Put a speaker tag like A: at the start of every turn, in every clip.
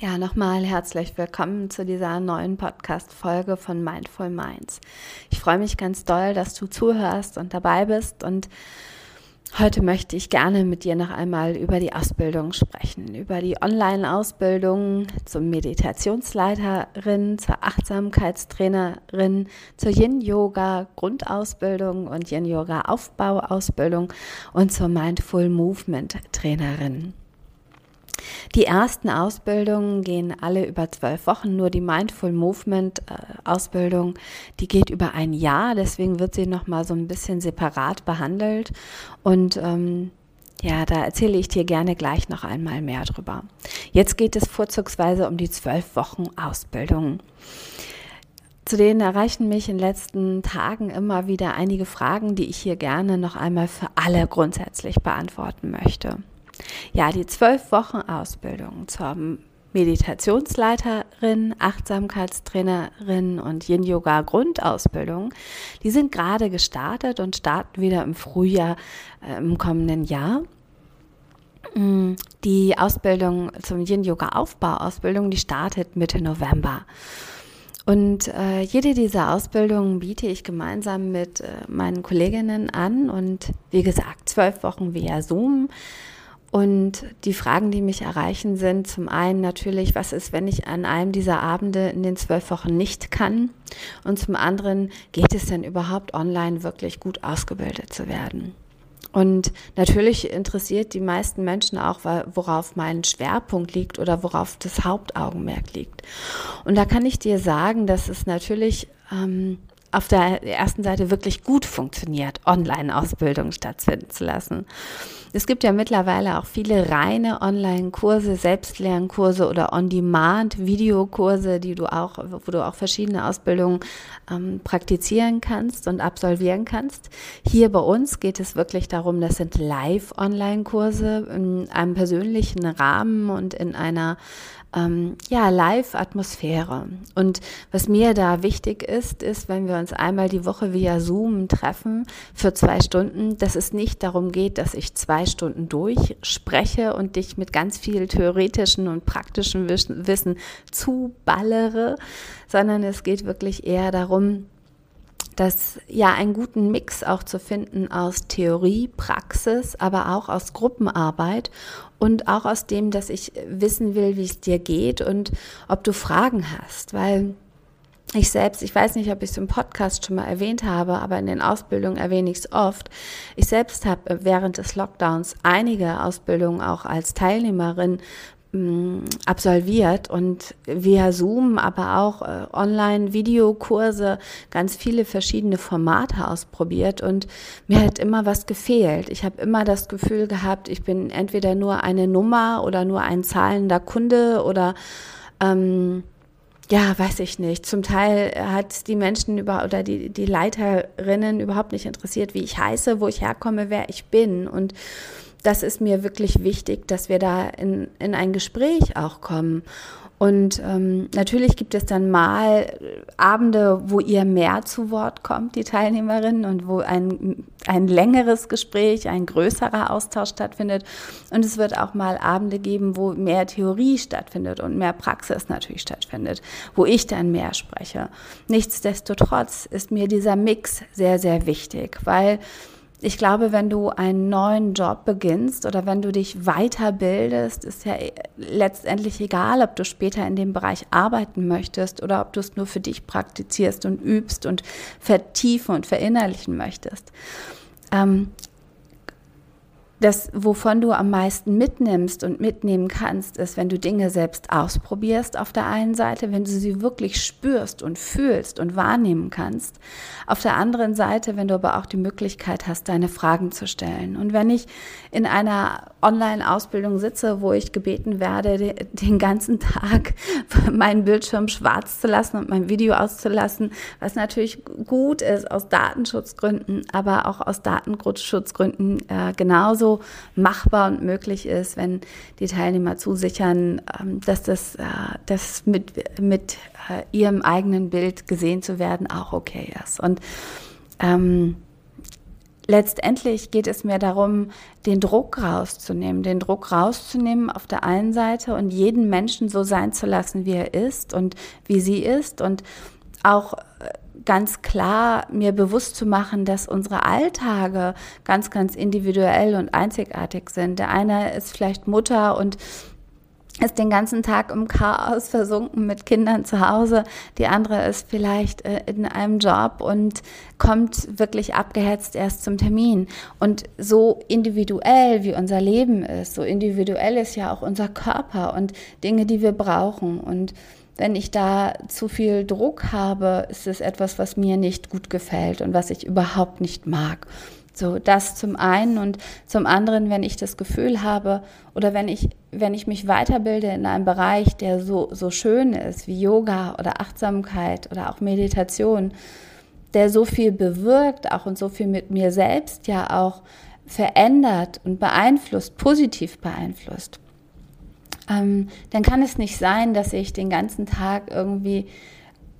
A: Ja, nochmal herzlich willkommen zu dieser neuen Podcast-Folge von Mindful Minds. Ich freue mich ganz doll, dass du zuhörst und dabei bist und heute möchte ich gerne mit dir noch einmal über die Ausbildung sprechen, über die Online-Ausbildung zum Meditationsleiterin, zur Achtsamkeitstrainerin, zur Yin-Yoga Grundausbildung und Yin-Yoga Aufbauausbildung und zur Mindful Movement Trainerin. Die ersten Ausbildungen gehen alle über zwölf Wochen, nur die Mindful Movement äh, Ausbildung, die geht über ein Jahr, deswegen wird sie nochmal so ein bisschen separat behandelt und ähm, ja, da erzähle ich dir gerne gleich noch einmal mehr drüber. Jetzt geht es vorzugsweise um die zwölf Wochen Ausbildung. Zu denen erreichen mich in den letzten Tagen immer wieder einige Fragen, die ich hier gerne noch einmal für alle grundsätzlich beantworten möchte. Ja, die zwölf Wochen Ausbildung zur Meditationsleiterin, Achtsamkeitstrainerin und Yin Yoga Grundausbildung, die sind gerade gestartet und starten wieder im Frühjahr äh, im kommenden Jahr. Mm, die Ausbildung zum Yin Yoga Aufbauausbildung, die startet Mitte November. Und äh, jede dieser Ausbildungen biete ich gemeinsam mit äh, meinen Kolleginnen an und wie gesagt, zwölf Wochen via Zoom und die Fragen, die mich erreichen, sind zum einen natürlich, was ist, wenn ich an einem dieser Abende in den zwölf Wochen nicht kann? Und zum anderen, geht es denn überhaupt online wirklich gut ausgebildet zu werden? Und natürlich interessiert die meisten Menschen auch, worauf mein Schwerpunkt liegt oder worauf das Hauptaugenmerk liegt. Und da kann ich dir sagen, dass es natürlich ähm, auf der ersten Seite wirklich gut funktioniert, Online-Ausbildung stattfinden zu lassen. Es gibt ja mittlerweile auch viele reine Online-Kurse, Selbstlernkurse oder On-Demand-Videokurse, die du auch, wo du auch verschiedene Ausbildungen ähm, praktizieren kannst und absolvieren kannst. Hier bei uns geht es wirklich darum, das sind Live-Online-Kurse in einem persönlichen Rahmen und in einer ähm, ja, Live-Atmosphäre. Und was mir da wichtig ist, ist, wenn wir uns einmal die Woche via Zoom treffen für zwei Stunden, dass es nicht darum geht, dass ich zwei Stunden durchspreche und dich mit ganz viel theoretischen und praktischen Wissen zuballere, sondern es geht wirklich eher darum, dass ja einen guten Mix auch zu finden aus Theorie, Praxis, aber auch aus Gruppenarbeit und auch aus dem, dass ich wissen will, wie es dir geht und ob du Fragen hast, weil ich selbst, ich weiß nicht, ob ich es im Podcast schon mal erwähnt habe, aber in den Ausbildungen erwähne ich es oft. Ich selbst habe während des Lockdowns einige Ausbildungen auch als Teilnehmerin Mm, absolviert und via Zoom, aber auch äh, Online-Videokurse, ganz viele verschiedene Formate ausprobiert und mir hat immer was gefehlt. Ich habe immer das Gefühl gehabt, ich bin entweder nur eine Nummer oder nur ein zahlender Kunde oder ähm, ja, weiß ich nicht. Zum Teil hat die Menschen über oder die, die Leiterinnen überhaupt nicht interessiert, wie ich heiße, wo ich herkomme, wer ich bin und das ist mir wirklich wichtig, dass wir da in, in ein Gespräch auch kommen. Und ähm, natürlich gibt es dann mal Abende, wo ihr mehr zu Wort kommt, die Teilnehmerinnen, und wo ein, ein längeres Gespräch, ein größerer Austausch stattfindet. Und es wird auch mal Abende geben, wo mehr Theorie stattfindet und mehr Praxis natürlich stattfindet, wo ich dann mehr spreche. Nichtsdestotrotz ist mir dieser Mix sehr, sehr wichtig, weil ich glaube, wenn du einen neuen Job beginnst oder wenn du dich weiterbildest, ist ja letztendlich egal, ob du später in dem Bereich arbeiten möchtest oder ob du es nur für dich praktizierst und übst und vertiefen und verinnerlichen möchtest. Ähm, das, wovon du am meisten mitnimmst und mitnehmen kannst, ist, wenn du Dinge selbst ausprobierst auf der einen Seite, wenn du sie wirklich spürst und fühlst und wahrnehmen kannst. Auf der anderen Seite, wenn du aber auch die Möglichkeit hast, deine Fragen zu stellen. Und wenn ich in einer Online-Ausbildung sitze, wo ich gebeten werde, den ganzen Tag meinen Bildschirm schwarz zu lassen und mein Video auszulassen, was natürlich gut ist aus Datenschutzgründen, aber auch aus Datenschutzgründen äh, genauso machbar und möglich ist, wenn die Teilnehmer zusichern, ähm, dass das, äh, das mit, mit äh, ihrem eigenen Bild gesehen zu werden auch okay ist. Und ähm, letztendlich geht es mir darum, den Druck rauszunehmen, den Druck rauszunehmen auf der einen Seite und jeden Menschen so sein zu lassen, wie er ist und wie sie ist und auch ganz klar mir bewusst zu machen, dass unsere Alltage ganz, ganz individuell und einzigartig sind. Der eine ist vielleicht Mutter und ist den ganzen Tag im Chaos versunken mit Kindern zu Hause. Die andere ist vielleicht äh, in einem Job und kommt wirklich abgehetzt erst zum Termin. Und so individuell wie unser Leben ist, so individuell ist ja auch unser Körper und Dinge, die wir brauchen. Und wenn ich da zu viel Druck habe, ist es etwas, was mir nicht gut gefällt und was ich überhaupt nicht mag. So, das zum einen und zum anderen, wenn ich das Gefühl habe oder wenn ich, wenn ich mich weiterbilde in einem Bereich, der so, so schön ist, wie Yoga oder Achtsamkeit oder auch Meditation, der so viel bewirkt auch und so viel mit mir selbst ja auch verändert und beeinflusst, positiv beeinflusst, ähm, dann kann es nicht sein, dass ich den ganzen Tag irgendwie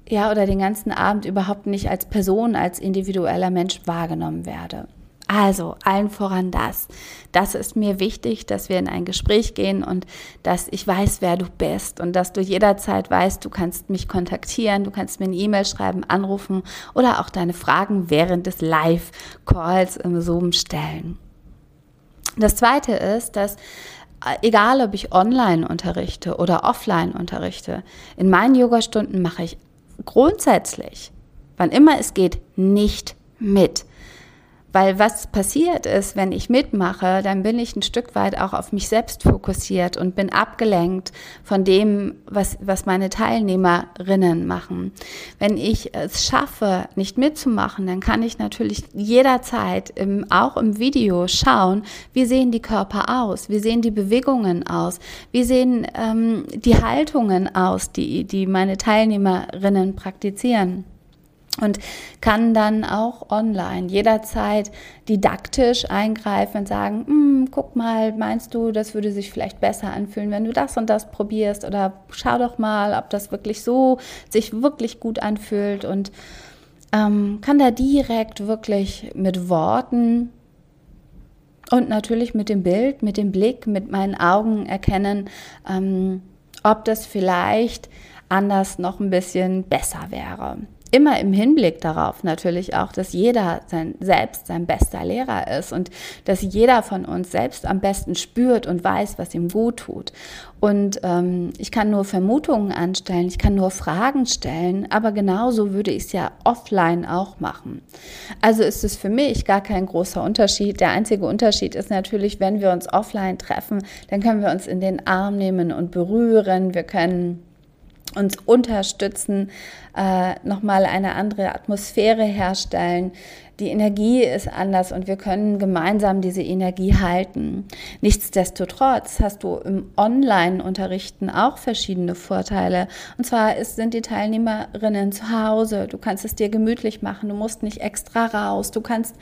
A: ja oder den ganzen Abend überhaupt nicht als Person, als individueller Mensch wahrgenommen werde. Also allen voran das. Das ist mir wichtig, dass wir in ein Gespräch gehen und dass ich weiß, wer du bist und dass du jederzeit weißt, du kannst mich kontaktieren, du kannst mir eine E-Mail schreiben, anrufen oder auch deine Fragen während des Live-Calls im Zoom stellen. Das zweite ist, dass egal ob ich online unterrichte oder offline unterrichte, in meinen Yogastunden mache ich grundsätzlich, wann immer es geht, nicht mit. Weil was passiert ist, wenn ich mitmache, dann bin ich ein Stück weit auch auf mich selbst fokussiert und bin abgelenkt von dem, was, was meine Teilnehmerinnen machen. Wenn ich es schaffe, nicht mitzumachen, dann kann ich natürlich jederzeit im, auch im Video schauen, wie sehen die Körper aus, wie sehen die Bewegungen aus, wie sehen ähm, die Haltungen aus, die, die meine Teilnehmerinnen praktizieren und kann dann auch online jederzeit didaktisch eingreifen und sagen, hm, guck mal, meinst du, das würde sich vielleicht besser anfühlen, wenn du das und das probierst? Oder schau doch mal, ob das wirklich so sich wirklich gut anfühlt. Und ähm, kann da direkt wirklich mit Worten und natürlich mit dem Bild, mit dem Blick, mit meinen Augen erkennen, ähm, ob das vielleicht anders noch ein bisschen besser wäre immer im Hinblick darauf natürlich auch, dass jeder sein, selbst sein bester Lehrer ist und dass jeder von uns selbst am besten spürt und weiß, was ihm gut tut. Und ähm, ich kann nur Vermutungen anstellen, ich kann nur Fragen stellen, aber genauso würde ich es ja offline auch machen. Also ist es für mich gar kein großer Unterschied. Der einzige Unterschied ist natürlich, wenn wir uns offline treffen, dann können wir uns in den Arm nehmen und berühren, wir können uns unterstützen, äh, nochmal eine andere Atmosphäre herstellen. Die Energie ist anders und wir können gemeinsam diese Energie halten. Nichtsdestotrotz hast du im Online-Unterrichten auch verschiedene Vorteile. Und zwar ist, sind die Teilnehmerinnen zu Hause. Du kannst es dir gemütlich machen. Du musst nicht extra raus. Du kannst,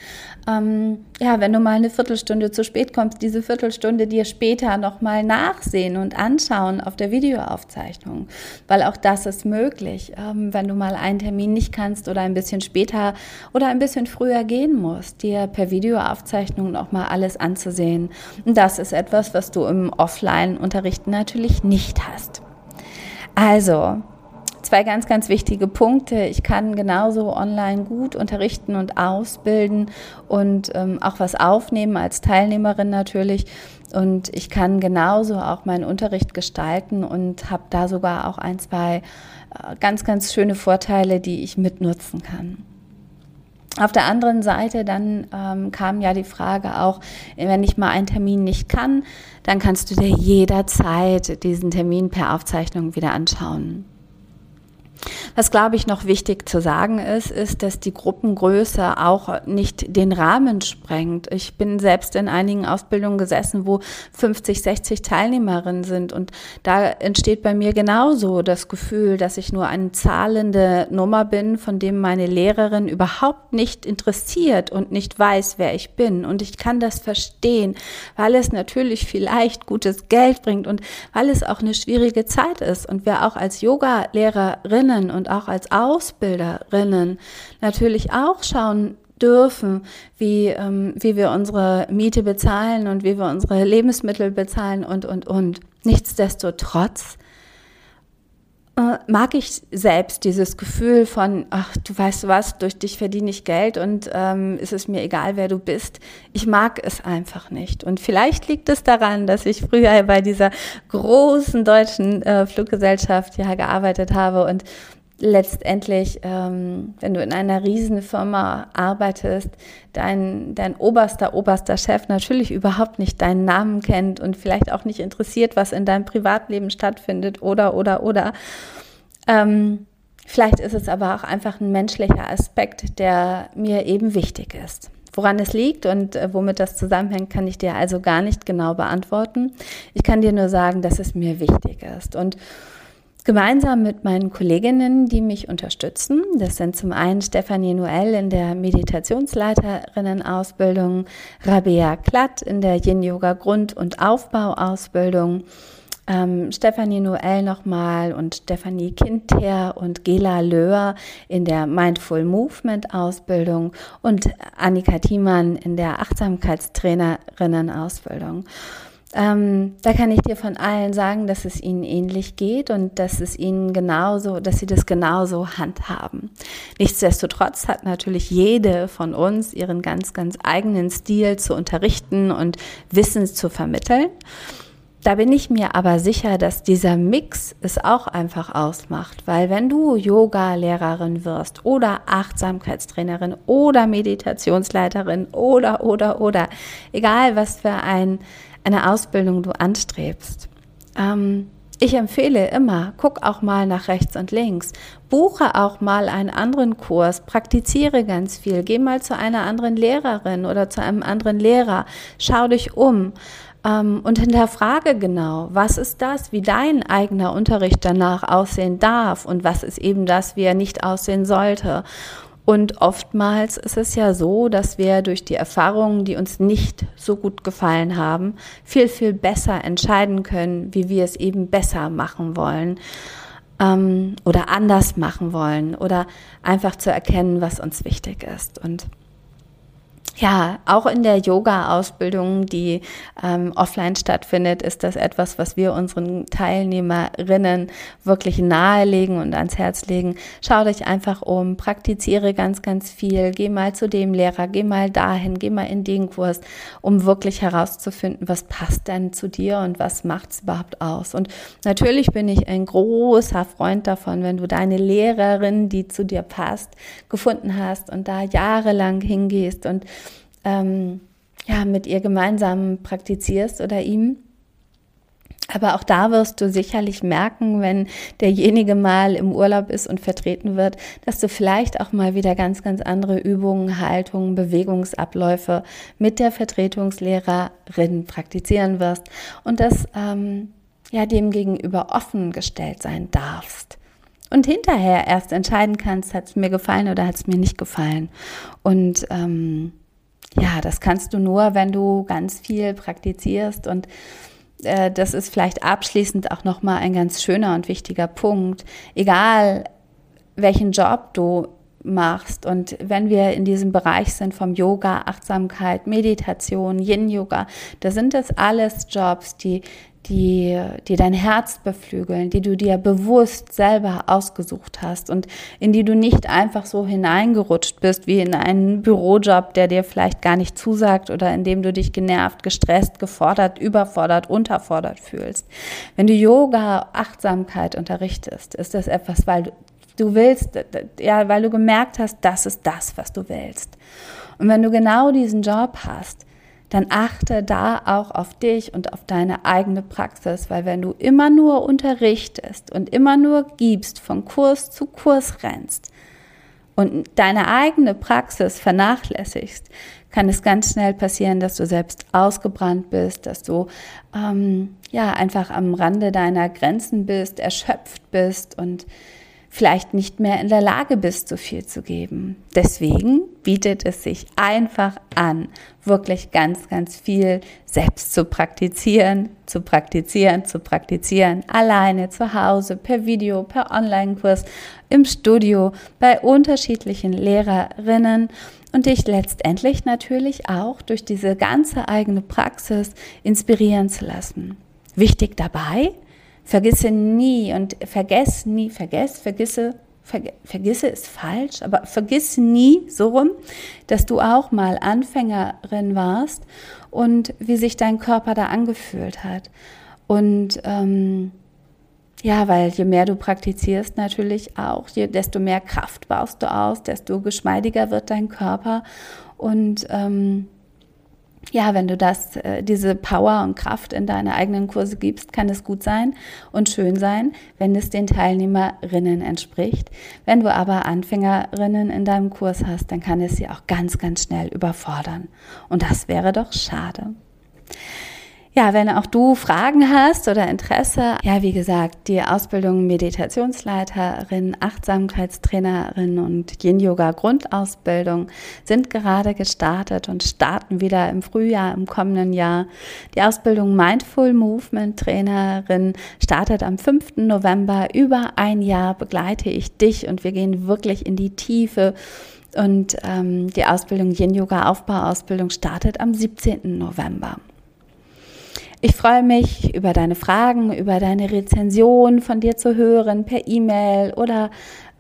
A: ähm, ja, wenn du mal eine Viertelstunde zu spät kommst, diese Viertelstunde dir später nochmal nachsehen und anschauen auf der Videoaufzeichnung. Weil auch das ist möglich. Ähm, wenn du mal einen Termin nicht kannst oder ein bisschen später oder ein bisschen früher gehen musst, dir per Videoaufzeichnung noch mal alles anzusehen. Und das ist etwas, was du im Offline-Unterrichten natürlich nicht hast. Also, zwei ganz, ganz wichtige Punkte. Ich kann genauso online gut unterrichten und ausbilden und ähm, auch was aufnehmen als Teilnehmerin natürlich. Und ich kann genauso auch meinen Unterricht gestalten und habe da sogar auch ein, zwei äh, ganz, ganz schöne Vorteile, die ich mitnutzen kann. Auf der anderen Seite dann ähm, kam ja die Frage auch, wenn ich mal einen Termin nicht kann, dann kannst du dir jederzeit diesen Termin per Aufzeichnung wieder anschauen. Was, glaube ich, noch wichtig zu sagen ist, ist, dass die Gruppengröße auch nicht den Rahmen sprengt. Ich bin selbst in einigen Ausbildungen gesessen, wo 50, 60 Teilnehmerinnen sind und da entsteht bei mir genauso das Gefühl, dass ich nur eine zahlende Nummer bin, von dem meine Lehrerin überhaupt nicht interessiert und nicht weiß, wer ich bin. Und ich kann das verstehen, weil es natürlich vielleicht gutes Geld bringt und weil es auch eine schwierige Zeit ist und wir auch als Yoga-Lehrerinnen Lehrerinnen und auch als Ausbilderinnen natürlich auch schauen dürfen, wie, ähm, wie wir unsere Miete bezahlen und wie wir unsere Lebensmittel bezahlen und, und, und. Nichtsdestotrotz äh, mag ich selbst dieses Gefühl von, ach, du weißt was, durch dich verdiene ich Geld und ähm, ist es mir egal, wer du bist. Ich mag es einfach nicht. Und vielleicht liegt es daran, dass ich früher bei dieser großen deutschen äh, Fluggesellschaft ja gearbeitet habe und letztendlich, ähm, wenn du in einer Riesenfirma arbeitest, dein, dein oberster, oberster Chef natürlich überhaupt nicht deinen Namen kennt und vielleicht auch nicht interessiert, was in deinem Privatleben stattfindet oder, oder, oder. Ähm, vielleicht ist es aber auch einfach ein menschlicher Aspekt, der mir eben wichtig ist. Woran es liegt und äh, womit das zusammenhängt, kann ich dir also gar nicht genau beantworten. Ich kann dir nur sagen, dass es mir wichtig ist. Und gemeinsam mit meinen Kolleginnen, die mich unterstützen. Das sind zum einen Stefanie Noel in der Meditationsleiterinnen-Ausbildung, Rabea Klatt in der Yin-Yoga Grund- und Aufbauausbildung, ähm, Stefanie Noel nochmal und Stefanie Kindher und Gela Löhr in der Mindful Movement Ausbildung und Annika Thiemann in der Achtsamkeitstrainerinnen Ausbildung. Ähm, da kann ich dir von allen sagen, dass es ihnen ähnlich geht und dass es ihnen genauso, dass sie das genauso handhaben. Nichtsdestotrotz hat natürlich jede von uns ihren ganz, ganz eigenen Stil zu unterrichten und Wissen zu vermitteln. Da bin ich mir aber sicher, dass dieser Mix es auch einfach ausmacht, weil wenn du Yoga-Lehrerin wirst oder Achtsamkeitstrainerin oder Meditationsleiterin oder, oder, oder, egal was für ein eine Ausbildung du anstrebst. Ähm, ich empfehle immer, guck auch mal nach rechts und links, buche auch mal einen anderen Kurs, praktiziere ganz viel, geh mal zu einer anderen Lehrerin oder zu einem anderen Lehrer, schau dich um. Ähm, und hinterfrage genau, was ist das, wie dein eigener Unterricht danach aussehen darf und was ist eben das, wie er nicht aussehen sollte. Und oftmals ist es ja so, dass wir durch die Erfahrungen, die uns nicht so gut gefallen haben, viel, viel besser entscheiden können, wie wir es eben besser machen wollen ähm, oder anders machen wollen oder einfach zu erkennen, was uns wichtig ist. Und ja, auch in der Yoga-Ausbildung, die ähm, offline stattfindet, ist das etwas, was wir unseren Teilnehmerinnen wirklich nahelegen und ans Herz legen. Schau dich einfach um, praktiziere ganz, ganz viel, geh mal zu dem Lehrer, geh mal dahin, geh mal in den Kurs, um wirklich herauszufinden, was passt denn zu dir und was macht's überhaupt aus. Und natürlich bin ich ein großer Freund davon, wenn du deine Lehrerin, die zu dir passt, gefunden hast und da jahrelang hingehst und ähm, ja, mit ihr gemeinsam praktizierst oder ihm. Aber auch da wirst du sicherlich merken, wenn derjenige mal im Urlaub ist und vertreten wird, dass du vielleicht auch mal wieder ganz, ganz andere Übungen, Haltungen, Bewegungsabläufe mit der Vertretungslehrerin praktizieren wirst und dass ähm, ja dem gegenüber offen gestellt sein darfst. Und hinterher erst entscheiden kannst, hat es mir gefallen oder hat es mir nicht gefallen. Und ähm, ja, das kannst du nur, wenn du ganz viel praktizierst und äh, das ist vielleicht abschließend auch nochmal ein ganz schöner und wichtiger Punkt. Egal, welchen Job du machst und wenn wir in diesem Bereich sind vom Yoga, Achtsamkeit, Meditation, Yin-Yoga, da sind das alles Jobs, die die, die dein Herz beflügeln, die du dir bewusst selber ausgesucht hast und in die du nicht einfach so hineingerutscht bist wie in einen Bürojob, der dir vielleicht gar nicht zusagt oder in dem du dich genervt, gestresst, gefordert, überfordert, unterfordert fühlst. Wenn du Yoga, Achtsamkeit unterrichtest, ist das etwas, weil Du willst, ja, weil du gemerkt hast, das ist das, was du willst. Und wenn du genau diesen Job hast, dann achte da auch auf dich und auf deine eigene Praxis, weil wenn du immer nur unterrichtest und immer nur gibst, von Kurs zu Kurs rennst und deine eigene Praxis vernachlässigst, kann es ganz schnell passieren, dass du selbst ausgebrannt bist, dass du ähm, ja einfach am Rande deiner Grenzen bist, erschöpft bist und vielleicht nicht mehr in der Lage bist, so viel zu geben. Deswegen bietet es sich einfach an, wirklich ganz, ganz viel selbst zu praktizieren, zu praktizieren, zu praktizieren, alleine zu Hause, per Video, per Online-Kurs, im Studio, bei unterschiedlichen Lehrerinnen und dich letztendlich natürlich auch durch diese ganze eigene Praxis inspirieren zu lassen. Wichtig dabei, Vergisse nie und vergess nie, vergess, vergisse, verge, vergisse ist falsch, aber vergiss nie so rum, dass du auch mal Anfängerin warst und wie sich dein Körper da angefühlt hat. Und ähm, ja, weil je mehr du praktizierst natürlich auch, je, desto mehr Kraft baust du aus, desto geschmeidiger wird dein Körper und ähm, ja, wenn du das, äh, diese Power und Kraft in deine eigenen Kurse gibst, kann es gut sein und schön sein, wenn es den Teilnehmerinnen entspricht. Wenn du aber Anfängerinnen in deinem Kurs hast, dann kann es sie auch ganz, ganz schnell überfordern. Und das wäre doch schade. Ja, wenn auch du Fragen hast oder Interesse, ja, wie gesagt, die Ausbildung Meditationsleiterin, Achtsamkeitstrainerin und Yin-Yoga Grundausbildung sind gerade gestartet und starten wieder im Frühjahr im kommenden Jahr. Die Ausbildung Mindful Movement Trainerin startet am 5. November. Über ein Jahr begleite ich dich und wir gehen wirklich in die Tiefe. Und ähm, die Ausbildung Yin-Yoga Aufbauausbildung startet am 17. November. Ich freue mich über deine Fragen, über deine Rezension von dir zu hören per E-Mail oder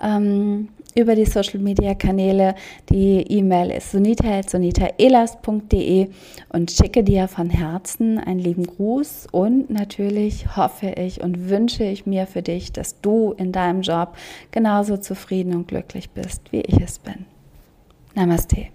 A: ähm, über die Social Media Kanäle. Die E-Mail ist sunita.sunitaelas.de und schicke dir von Herzen einen lieben Gruß und natürlich hoffe ich und wünsche ich mir für dich, dass du in deinem Job genauso zufrieden und glücklich bist, wie ich es bin. Namaste.